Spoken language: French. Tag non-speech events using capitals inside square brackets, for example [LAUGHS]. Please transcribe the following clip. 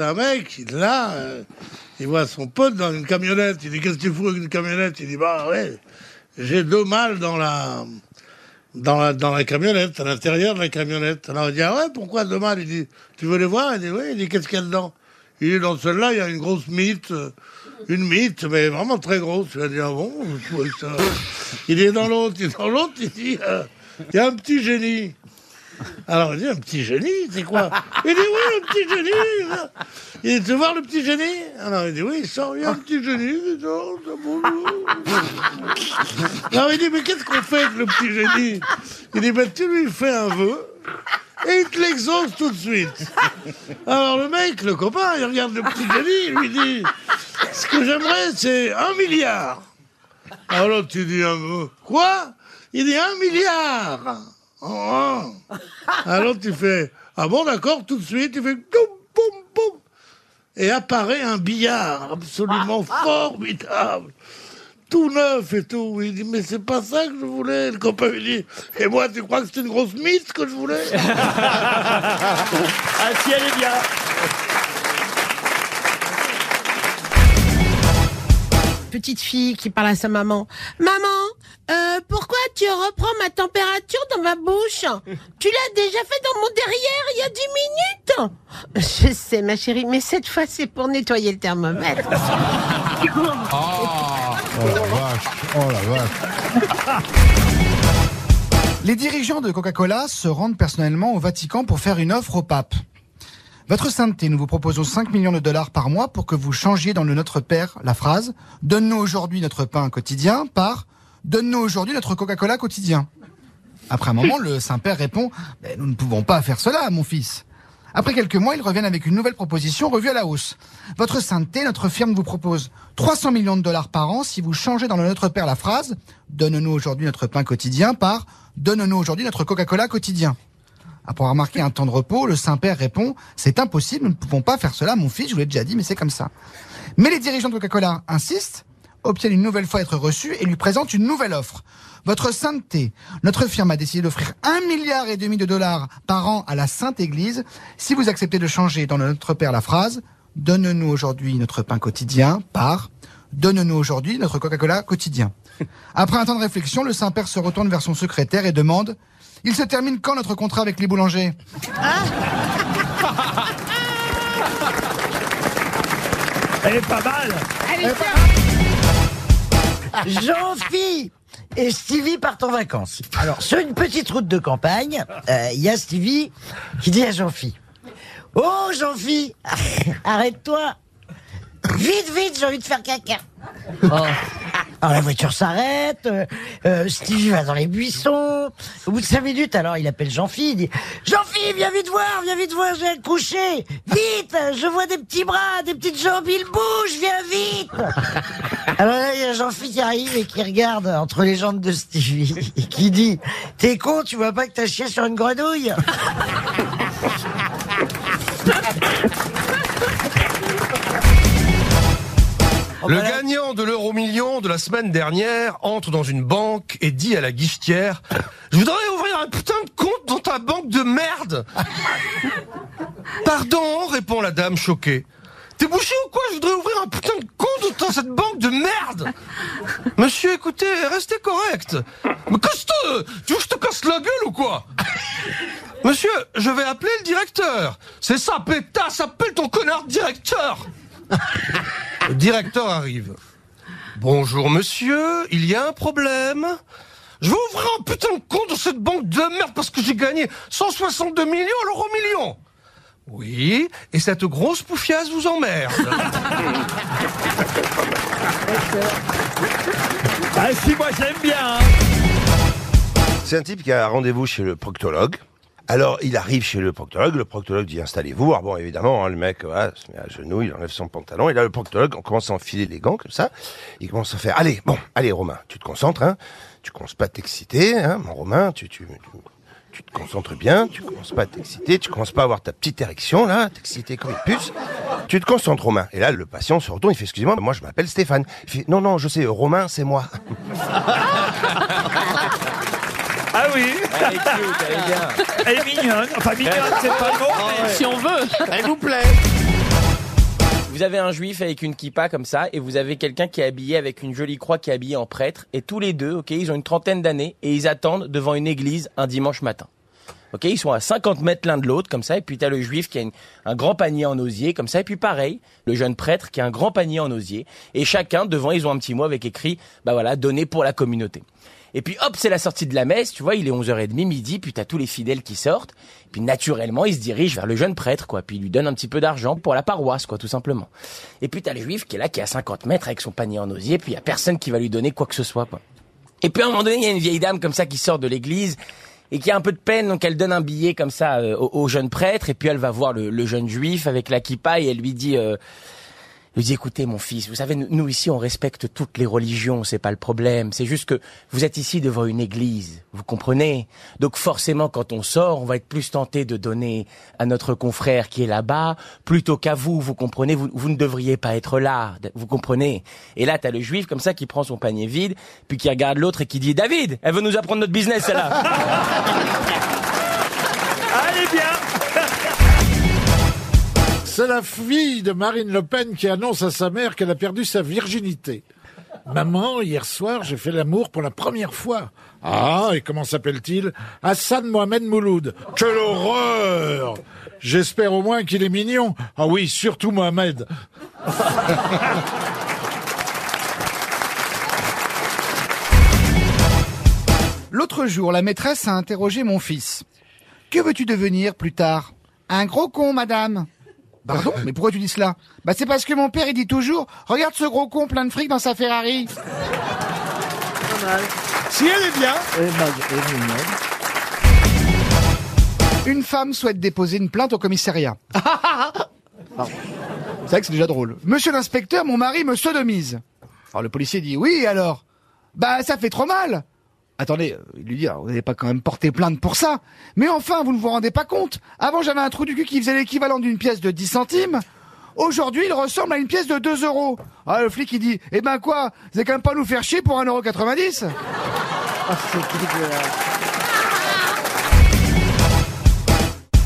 un mec, là, euh, il voit son pote dans une camionnette. Il dit Qu'est-ce que tu fous avec une camionnette? Il dit Bah ouais, j'ai deux mâles dans la, dans la, dans la camionnette, à l'intérieur de la camionnette. Alors il dit Ah ouais, pourquoi deux mâles? Il dit Tu veux les voir? Il dit Oui, il dit Qu'est-ce qu'il y a dedans? Il dit Dans celle-là, il y a une grosse mythe. euh, Une mythe, mais vraiment très grosse. Il a dit, ah bon Il est dans l'autre, il est dans l'autre, il dit, euh, il y a un petit génie. Alors il dit, un petit génie, c'est quoi Il dit, oui, un petit génie. Il dit, tu voir le petit génie Alors il dit, oui, il sort, il y a un petit génie. Il dit, Oh. Alors il dit, mais qu'est-ce qu'on fait avec le petit génie Il dit, ben tu lui fais un vœu. Et il te l'exauce tout de suite. Alors le mec, le copain, il regarde le petit génie, il lui dit Ce que j'aimerais, c'est un milliard. Alors tu dis un mot. Quoi Il dit un milliard. Oh, oh. Alors il fait Ah bon, d'accord, tout de suite, il fait boum, boum, boum. Et apparaît un billard absolument formidable. Tout neuf et tout. Il dit, mais c'est pas ça que je voulais. Le copain lui dit, et moi, tu crois que c'est une grosse mythe que je voulais? [LAUGHS] Ah si, elle est bien. Petite fille qui parle à sa maman. Maman, euh, pourquoi tu reprends ma température dans ma bouche [LAUGHS] Tu l'as déjà fait dans mon derrière il y a 10 minutes Je sais, ma chérie, mais cette fois, c'est pour nettoyer le thermomètre. [LAUGHS] Oh la vache, oh la vache. Les dirigeants de Coca-Cola se rendent personnellement au Vatican pour faire une offre au pape. Votre sainteté, nous vous proposons 5 millions de dollars par mois pour que vous changiez dans le Notre Père la phrase « Donne-nous aujourd'hui notre pain quotidien » par « Donne-nous aujourd'hui notre Coca-Cola quotidien ». Après un moment, le Saint-Père répond Nous ne pouvons pas faire cela, mon fils ». Après quelques mois, ils reviennent avec une nouvelle proposition revue à la hausse. Votre sainteté, notre firme vous propose 300 millions de dollars par an si vous changez dans le Notre Père la phrase « Donne-nous aujourd'hui notre pain quotidien » par « Donne-nous aujourd'hui notre Coca-Cola quotidien ». Après avoir marqué un temps de repos, le Saint-Père répond « C'est impossible, nous ne pouvons pas faire cela, mon fils, je vous l'ai déjà dit, mais c'est comme ça. » Mais les dirigeants de Coca-Cola insistent, obtiennent une nouvelle fois être reçus et lui présentent une nouvelle offre. Votre sainteté, notre firme a décidé d'offrir un milliard et demi de dollars par an à la Sainte Église si vous acceptez de changer dans le Notre Père la phrase « Donne-nous aujourd'hui notre pain quotidien » par « Donne-nous aujourd'hui notre Coca-Cola quotidien [LAUGHS] ». Après un temps de réflexion, le Saint-Père se retourne vers son secrétaire et demande « Il se termine quand notre contrat avec les boulangers ?» Elle est pas mal. Jean-Phi et Stevie partent en vacances. Alors, sur une petite route de campagne, euh, il y a Stevie qui dit à Jean-Phi Oh, Jean-Phi, [LAUGHS] arrête-toi Vite, vite, j'ai envie de faire caca Oh. Alors la voiture s'arrête, euh, euh, Stevie va dans les buissons. Au bout de cinq minutes, alors il appelle Jean-Phi, il dit Jean-Phi, viens vite voir, viens vite voir, j'ai couché. Vite, je vois des petits bras, des petites jambes, il bouge, viens vite. [LAUGHS] Alors là, il y a Jean-Phi qui arrive et qui regarde entre les jambes de Stevie et qui dit T'es con, tu vois pas que t'as chié sur une grenouille? [LAUGHS] Le gagnant de l'euro million de la semaine dernière entre dans une banque et dit à la guichetière Je voudrais ouvrir un putain de compte dans ta banque de merde Pardon répond la dame choquée. T'es bouché ou quoi? Je voudrais ouvrir un putain de compte dans cette banque de merde Monsieur, écoutez, restez correct. Mais casse toi Tu veux que je te casse la gueule ou quoi? Monsieur, je vais appeler le directeur. C'est ça, pétasse, appelle ton connard directeur le directeur arrive. Bonjour monsieur, il y a un problème. Je vais ouvrir un putain de compte dans cette banque de merde parce que j'ai gagné 162 millions à l'euro million. Oui, et cette grosse poufiasse vous emmerde. Ah si, moi j'aime bien. hein. C'est un type qui a un rendez-vous chez le proctologue. Alors, il arrive chez le proctologue, le proctologue dit installez-vous. Alors bon, évidemment, hein, le mec voilà, se met à genoux, il enlève son pantalon, et là, le proctologue, on commence à enfiler les gants, comme ça. Il commence à faire, allez, bon, allez, Romain, tu te concentres, hein. Tu commences pas à t'exciter, hein, mon Romain, tu, tu, tu, te concentres bien, tu commences pas à t'exciter, tu commences pas à avoir ta petite érection, là, t'exciter comme une puce. Tu te concentres, Romain. Et là, le patient se retourne, il fait, excusez-moi, moi, je m'appelle Stéphane. Il fait, non, non, je sais, Romain, c'est moi. [LAUGHS] Ah oui. Elle est cute, elle est bien. Elle est mignonne. Enfin, mignonne, c'est pas le mot. mais- Si on veut. Elle vous plaît. Vous avez un juif avec une kippa comme ça, et vous avez quelqu'un qui est habillé avec une jolie croix qui est habillé en prêtre, et tous les deux, ok, ils ont une trentaine d'années, et ils attendent devant une église un dimanche matin. Ok, ils sont à 50 mètres l'un de l'autre, comme ça, et puis t'as le juif qui a un grand panier en osier, comme ça, et puis pareil, le jeune prêtre qui a un grand panier en osier, et chacun, devant, ils ont un petit mot avec écrit, bah voilà, donné pour la communauté. Et puis hop, c'est la sortie de la messe, tu vois, il est 11h30, midi, puis t'as tous les fidèles qui sortent, puis naturellement, il se dirige vers le jeune prêtre, quoi, puis il lui donne un petit peu d'argent pour la paroisse, quoi, tout simplement. Et puis t'as le juif qui est là, qui est à 50 mètres avec son panier en osier, puis y a personne qui va lui donner quoi que ce soit, quoi. Et puis à un moment donné, il y a une vieille dame comme ça qui sort de l'église et qui a un peu de peine, donc elle donne un billet comme ça euh, au, jeune prêtre, et puis elle va voir le, le jeune juif avec la kippa et elle lui dit, euh, lui dit, écoutez mon fils, vous savez, nous, ici on respecte toutes les religions, c'est pas le problème, c'est juste que vous êtes ici devant une église, vous comprenez? Donc forcément quand on sort, on va être plus tenté de donner à notre confrère qui est là-bas, plutôt qu'à vous, vous comprenez? Vous, vous ne devriez pas être là, vous comprenez? Et là t'as le juif comme ça qui prend son panier vide, puis qui regarde l'autre et qui dit, David, elle veut nous apprendre notre business celle-là. [LAUGHS] Allez bien C'est la fille de Marine Le Pen qui annonce à sa mère qu'elle a perdu sa virginité. Maman, hier soir, j'ai fait l'amour pour la première fois. Ah, et comment s'appelle-t-il? Hassan Mohamed Mouloud. Quelle horreur J'espère au moins qu'il est mignon. Ah oui, surtout Mohamed. L'autre jour, la maîtresse a interrogé mon fils. Que veux-tu devenir plus tard? Un gros con, madame. Pardon [LAUGHS] Mais pourquoi tu dis cela Bah c'est parce que mon père il dit toujours Regarde ce gros con plein de fric dans sa Ferrari. Si elle est bien. Une femme souhaite déposer une plainte au commissariat. [LAUGHS] Pardon. C'est vrai que c'est déjà drôle. Monsieur l'inspecteur, mon mari me sodomise. Alors le policier dit oui alors. Bah ça fait trop mal. Attendez, il lui dit, vous n'avez pas quand même porté plainte pour ça. Mais enfin, vous ne vous rendez pas compte. Avant, j'avais un trou du cul qui faisait l'équivalent d'une pièce de 10 centimes. Aujourd'hui, il ressemble à une pièce de 2 euros. Ah, le flic, il dit, eh ben quoi, vous allez quand même pas nous faire chier pour 1,90 euro